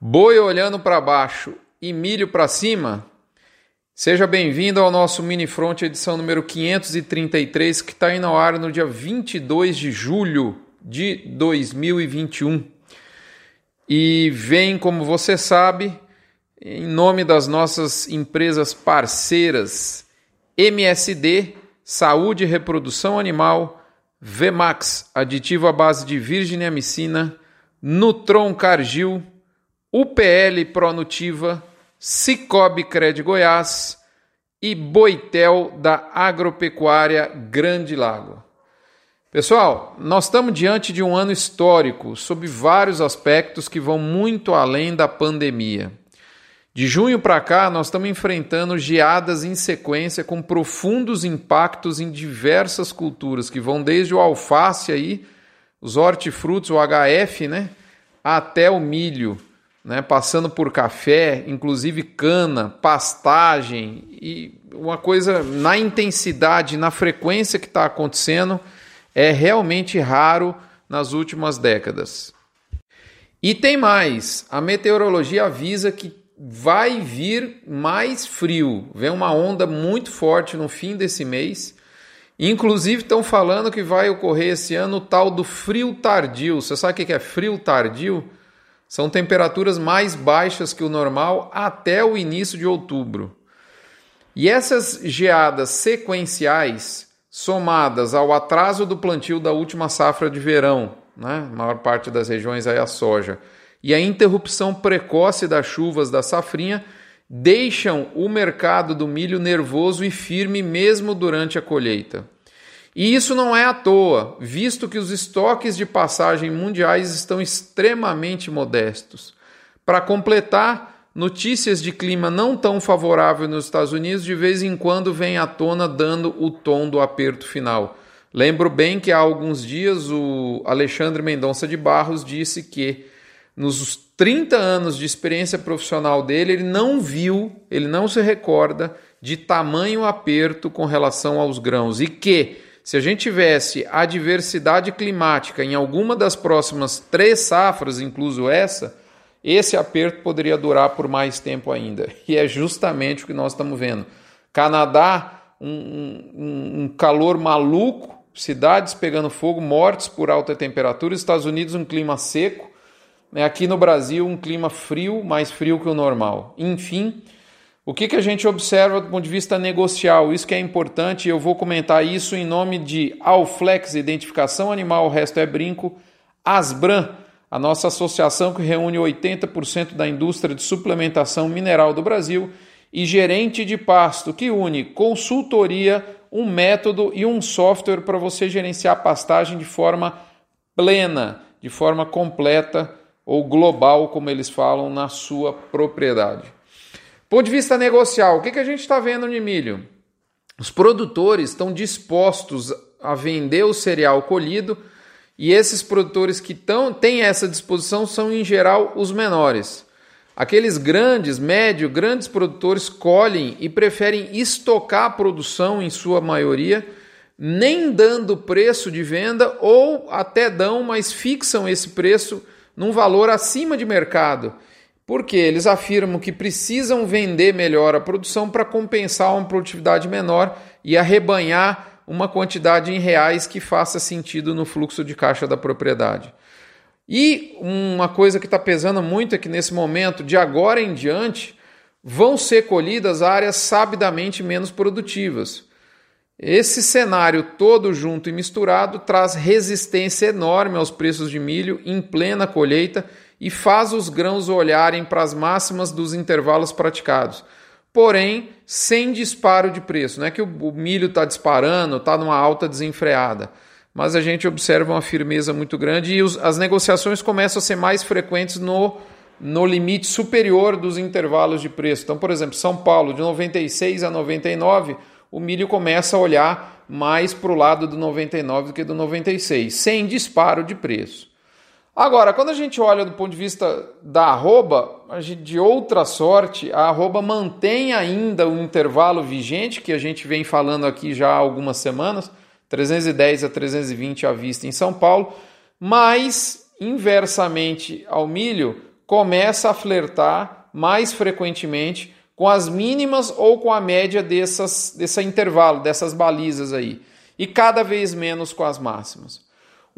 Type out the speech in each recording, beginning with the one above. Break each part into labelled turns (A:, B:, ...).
A: Boi olhando para baixo e milho para cima? Seja bem-vindo ao nosso Mini Front, edição número 533, que está indo ao ar no dia 22 de julho de 2021. E vem, como você sabe, em nome das nossas empresas parceiras MSD, Saúde e Reprodução Animal, Vemax, aditivo à base de virgem amicina, Nutron Cargil, UPL Pronutiva, Cicobi Cred Goiás e Boitel da Agropecuária Grande Lago. Pessoal, nós estamos diante de um ano histórico sob vários aspectos que vão muito além da pandemia. De junho para cá, nós estamos enfrentando geadas em sequência com profundos impactos em diversas culturas, que vão desde o alface aí, os hortifrutos, o HF, né, até o milho né, passando por café, inclusive cana, pastagem e uma coisa na intensidade, na frequência que está acontecendo é realmente raro nas últimas décadas. E tem mais, a meteorologia avisa que vai vir mais frio, vem uma onda muito forte no fim desse mês. Inclusive estão falando que vai ocorrer esse ano o tal do frio tardio. Você sabe o que é frio tardio? São temperaturas mais baixas que o normal até o início de outubro. E essas geadas sequenciais, somadas ao atraso do plantio da última safra de verão, né, maior parte das regiões aí a soja, e a interrupção precoce das chuvas da safrinha, deixam o mercado do milho nervoso e firme mesmo durante a colheita. E isso não é à toa, visto que os estoques de passagem mundiais estão extremamente modestos. Para completar, notícias de clima não tão favorável nos Estados Unidos de vez em quando vêm à tona dando o tom do aperto final. Lembro bem que há alguns dias o Alexandre Mendonça de Barros disse que nos 30 anos de experiência profissional dele, ele não viu, ele não se recorda de tamanho aperto com relação aos grãos e que se a gente tivesse a diversidade climática em alguma das próximas três safras, incluso essa, esse aperto poderia durar por mais tempo ainda. E é justamente o que nós estamos vendo. Canadá, um, um, um calor maluco, cidades pegando fogo, mortes por alta temperatura. Estados Unidos, um clima seco. Aqui no Brasil, um clima frio, mais frio que o normal. Enfim, o que, que a gente observa do ponto de vista negocial? Isso que é importante, eu vou comentar isso em nome de Alflex Identificação Animal, o resto é brinco, Asbran, a nossa associação que reúne 80% da indústria de suplementação mineral do Brasil, e Gerente de Pasto, que une consultoria, um método e um software para você gerenciar a pastagem de forma plena, de forma completa ou global, como eles falam, na sua propriedade. Ponto de vista negocial, o que, que a gente está vendo de milho? Os produtores estão dispostos a vender o cereal colhido e esses produtores que tão, têm essa disposição são, em geral, os menores. Aqueles grandes, médio, grandes produtores colhem e preferem estocar a produção, em sua maioria, nem dando preço de venda ou até dão, mas fixam esse preço num valor acima de mercado porque eles afirmam que precisam vender melhor a produção para compensar uma produtividade menor e arrebanhar uma quantidade em reais que faça sentido no fluxo de caixa da propriedade. E uma coisa que está pesando muito é que nesse momento, de agora em diante, vão ser colhidas áreas sabidamente menos produtivas. Esse cenário todo junto e misturado traz resistência enorme aos preços de milho em plena colheita e faz os grãos olharem para as máximas dos intervalos praticados. Porém, sem disparo de preço. Não é que o milho está disparando, está numa alta desenfreada. Mas a gente observa uma firmeza muito grande e os, as negociações começam a ser mais frequentes no, no limite superior dos intervalos de preço. Então, por exemplo, São Paulo, de 96 a 99, o milho começa a olhar mais para o lado do 99 do que do 96, sem disparo de preço. Agora, quando a gente olha do ponto de vista da arroba, de outra sorte, a arroba mantém ainda o intervalo vigente que a gente vem falando aqui já há algumas semanas, 310 a 320 à vista em São Paulo, mas inversamente ao milho, começa a flertar mais frequentemente com as mínimas ou com a média dessas, desse intervalo, dessas balizas aí, e cada vez menos com as máximas.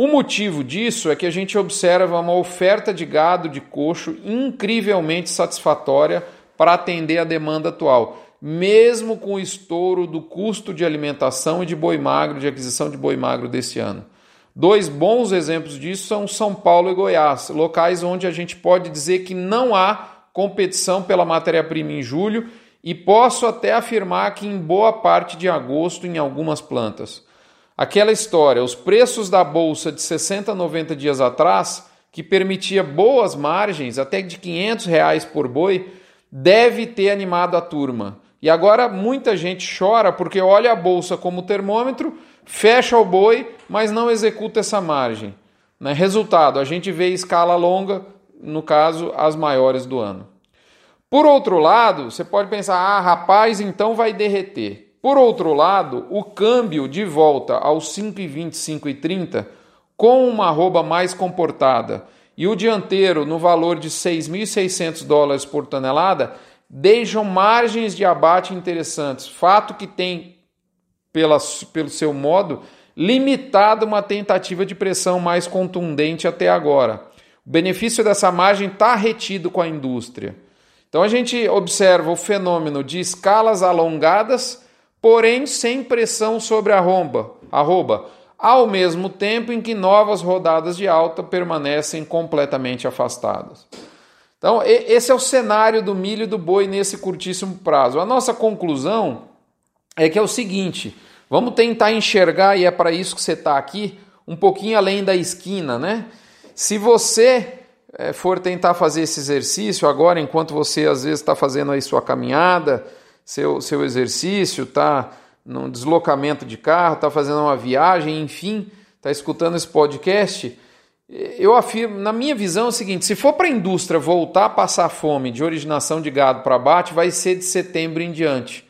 A: O motivo disso é que a gente observa uma oferta de gado de coxo incrivelmente satisfatória para atender a demanda atual, mesmo com o estouro do custo de alimentação e de boi magro, de aquisição de boi magro desse ano. Dois bons exemplos disso são São Paulo e Goiás, locais onde a gente pode dizer que não há competição pela matéria-prima em julho e posso até afirmar que em boa parte de agosto em algumas plantas. Aquela história, os preços da bolsa de 60 a 90 dias atrás, que permitia boas margens, até de 500 reais por boi, deve ter animado a turma. E agora muita gente chora porque olha a bolsa como termômetro, fecha o boi, mas não executa essa margem. Né? Resultado, a gente vê escala longa, no caso, as maiores do ano. Por outro lado, você pode pensar, ah, rapaz, então vai derreter. Por outro lado, o câmbio de volta aos 5,20, 5,30 com uma arroba mais comportada e o dianteiro no valor de 6.600 dólares por tonelada deixam margens de abate interessantes. Fato que tem, pela, pelo seu modo, limitado uma tentativa de pressão mais contundente até agora. O benefício dessa margem está retido com a indústria. Então a gente observa o fenômeno de escalas alongadas, porém sem pressão sobre a arroba, arroba ao mesmo tempo em que novas rodadas de alta permanecem completamente afastadas. Então, esse é o cenário do milho e do boi nesse curtíssimo prazo. A nossa conclusão é que é o seguinte: vamos tentar enxergar, e é para isso que você está aqui, um pouquinho além da esquina, né? Se você é, for tentar fazer esse exercício agora, enquanto você às vezes está fazendo aí sua caminhada, seu, seu exercício, está num deslocamento de carro, está fazendo uma viagem, enfim, está escutando esse podcast eu afirmo, na minha visão, é o seguinte: se for para a indústria voltar a passar fome de originação de gado para abate, vai ser de setembro em diante.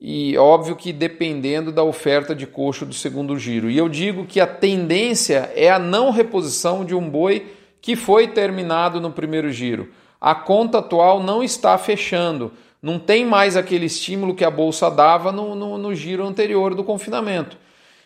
A: E óbvio que dependendo da oferta de coxo do segundo giro. E eu digo que a tendência é a não reposição de um boi que foi terminado no primeiro giro. A conta atual não está fechando. Não tem mais aquele estímulo que a bolsa dava no, no, no giro anterior do confinamento.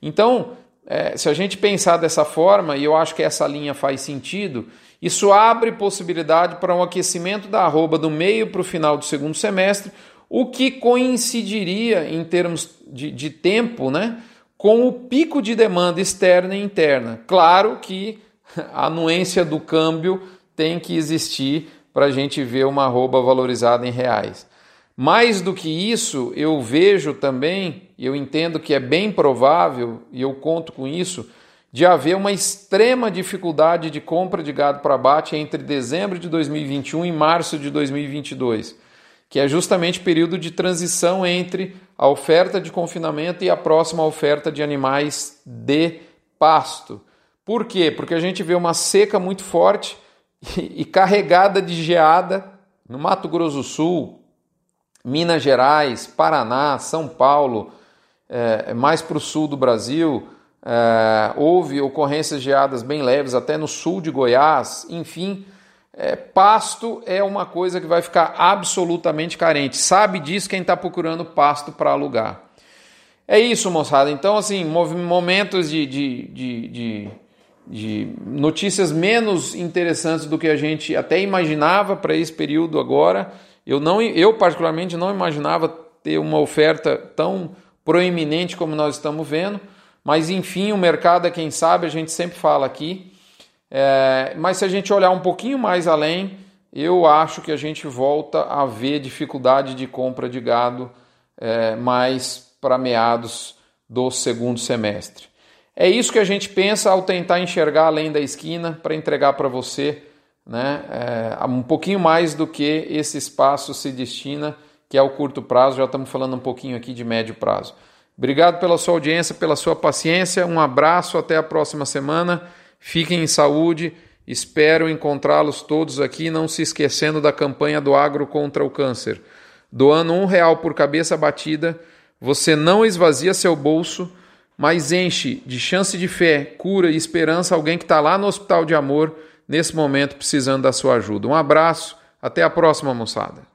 A: Então, é, se a gente pensar dessa forma, e eu acho que essa linha faz sentido, isso abre possibilidade para um aquecimento da arroba do meio para o final do segundo semestre, o que coincidiria em termos de, de tempo né, com o pico de demanda externa e interna. Claro que a anuência do câmbio tem que existir para a gente ver uma arroba valorizada em reais. Mais do que isso, eu vejo também, eu entendo que é bem provável, e eu conto com isso, de haver uma extrema dificuldade de compra de gado para abate entre dezembro de 2021 e março de 2022, que é justamente período de transição entre a oferta de confinamento e a próxima oferta de animais de pasto. Por quê? Porque a gente vê uma seca muito forte e carregada de geada no Mato Grosso do Sul, Minas Gerais, Paraná, São Paulo, é, mais para o sul do Brasil, é, houve ocorrências geadas bem leves até no sul de Goiás, enfim. É, pasto é uma coisa que vai ficar absolutamente carente. Sabe disso quem está procurando pasto para alugar. É isso, moçada. Então, assim, momentos de, de, de, de, de notícias menos interessantes do que a gente até imaginava para esse período agora. Eu, não, eu, particularmente, não imaginava ter uma oferta tão proeminente como nós estamos vendo, mas enfim, o mercado é quem sabe, a gente sempre fala aqui. É, mas se a gente olhar um pouquinho mais além, eu acho que a gente volta a ver dificuldade de compra de gado é, mais para meados do segundo semestre. É isso que a gente pensa ao tentar enxergar além da esquina para entregar para você né, é, um pouquinho mais do que esse espaço se destina, que é o curto prazo, já estamos falando um pouquinho aqui de médio prazo. Obrigado pela sua audiência, pela sua paciência, um abraço, até a próxima semana, fiquem em saúde, espero encontrá-los todos aqui, não se esquecendo da campanha do Agro contra o Câncer. Doando um real por cabeça batida, você não esvazia seu bolso, mas enche de chance de fé, cura e esperança alguém que está lá no hospital de amor, nesse momento precisando da sua ajuda. Um abraço, até a próxima, moçada.